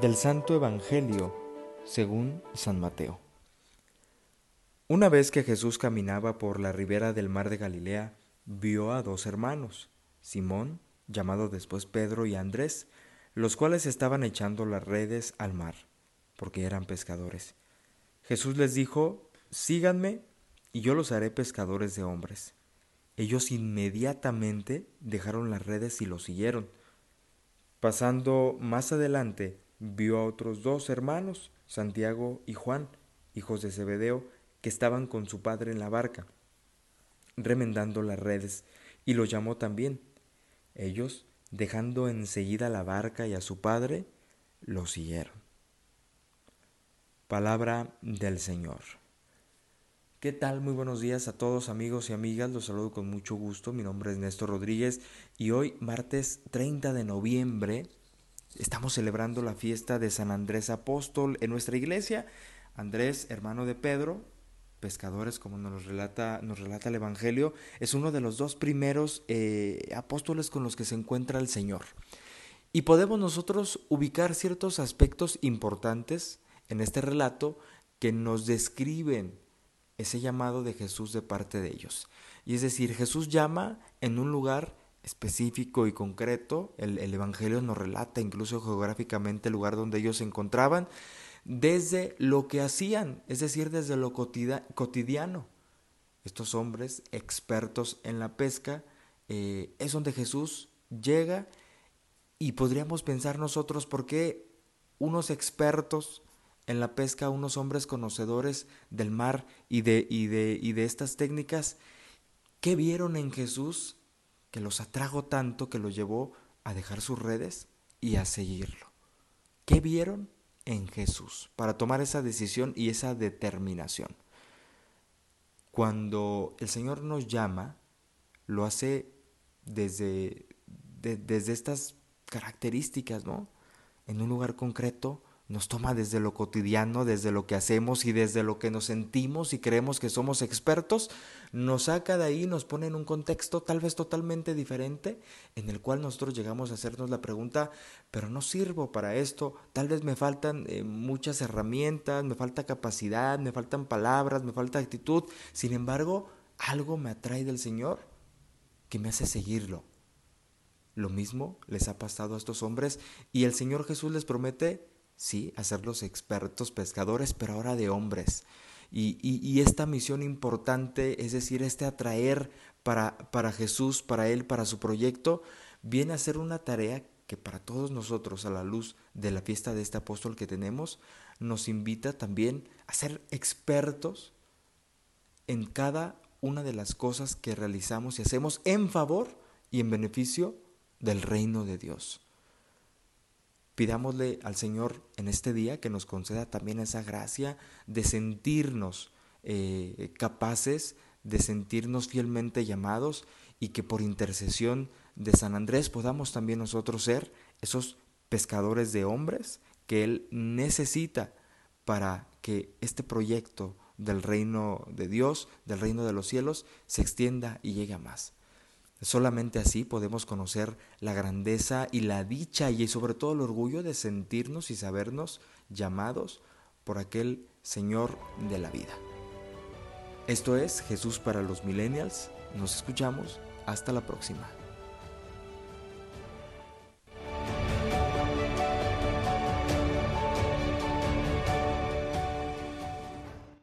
Del Santo Evangelio según San Mateo. Una vez que Jesús caminaba por la ribera del mar de Galilea, vio a dos hermanos, Simón, llamado después Pedro, y Andrés, los cuales estaban echando las redes al mar, porque eran pescadores. Jesús les dijo, Síganme, y yo los haré pescadores de hombres. Ellos inmediatamente dejaron las redes y lo siguieron. Pasando más adelante, vio a otros dos hermanos, Santiago y Juan, hijos de Zebedeo, que estaban con su padre en la barca, remendando las redes, y los llamó también. Ellos, dejando enseguida la barca y a su padre, lo siguieron. Palabra del Señor. ¿Qué tal? Muy buenos días a todos amigos y amigas, los saludo con mucho gusto, mi nombre es Néstor Rodríguez y hoy martes 30 de noviembre estamos celebrando la fiesta de San Andrés Apóstol en nuestra iglesia. Andrés, hermano de Pedro, pescadores como nos relata, nos relata el Evangelio, es uno de los dos primeros eh, apóstoles con los que se encuentra el Señor. Y podemos nosotros ubicar ciertos aspectos importantes en este relato que nos describen ese llamado de Jesús de parte de ellos. Y es decir, Jesús llama en un lugar específico y concreto, el, Evangelio nos relata incluso geográficamente el lugar donde ellos se encontraban, desde lo que hacían, es decir, desde lo cotidiano. Estos hombres expertos en la pesca, eh, es donde Jesús llega y podríamos pensar nosotros por qué unos expertos en la pesca unos hombres conocedores del mar y de, y de, y de estas técnicas, ¿qué vieron en Jesús que los atrajo tanto que los llevó a dejar sus redes y a seguirlo? ¿Qué vieron en Jesús para tomar esa decisión y esa determinación? Cuando el Señor nos llama, lo hace desde, desde estas características, ¿no? En un lugar concreto, nos toma desde lo cotidiano, desde lo que hacemos y desde lo que nos sentimos y creemos que somos expertos, nos saca de ahí, nos pone en un contexto tal vez totalmente diferente, en el cual nosotros llegamos a hacernos la pregunta, pero no sirvo para esto, tal vez me faltan eh, muchas herramientas, me falta capacidad, me faltan palabras, me falta actitud, sin embargo, algo me atrae del Señor que me hace seguirlo. Lo mismo les ha pasado a estos hombres y el Señor Jesús les promete sí, hacerlos expertos pescadores, pero ahora de hombres. Y, esta misión importante, es decir, este atraer para, para Jesús, para Él, para su proyecto, viene a ser una tarea que para todos nosotros, a la luz de la fiesta de este apóstol que tenemos, nos invita también a ser expertos en cada una de las cosas que realizamos y hacemos en favor y en beneficio del reino de Dios. Pidámosle al Señor en este día que nos conceda también esa gracia de sentirnos eh, capaces, de sentirnos fielmente llamados y que por intercesión de San Andrés podamos también nosotros ser esos pescadores de hombres que Él necesita para que este proyecto del reino de Dios, del reino de los cielos, se extienda y llegue a más. Solamente así podemos conocer la grandeza y la dicha y sobre todo el orgullo de sentirnos y sabernos llamados por aquel Señor de la vida. Esto es Jesús para los Millennials. Nos escuchamos. Hasta la próxima.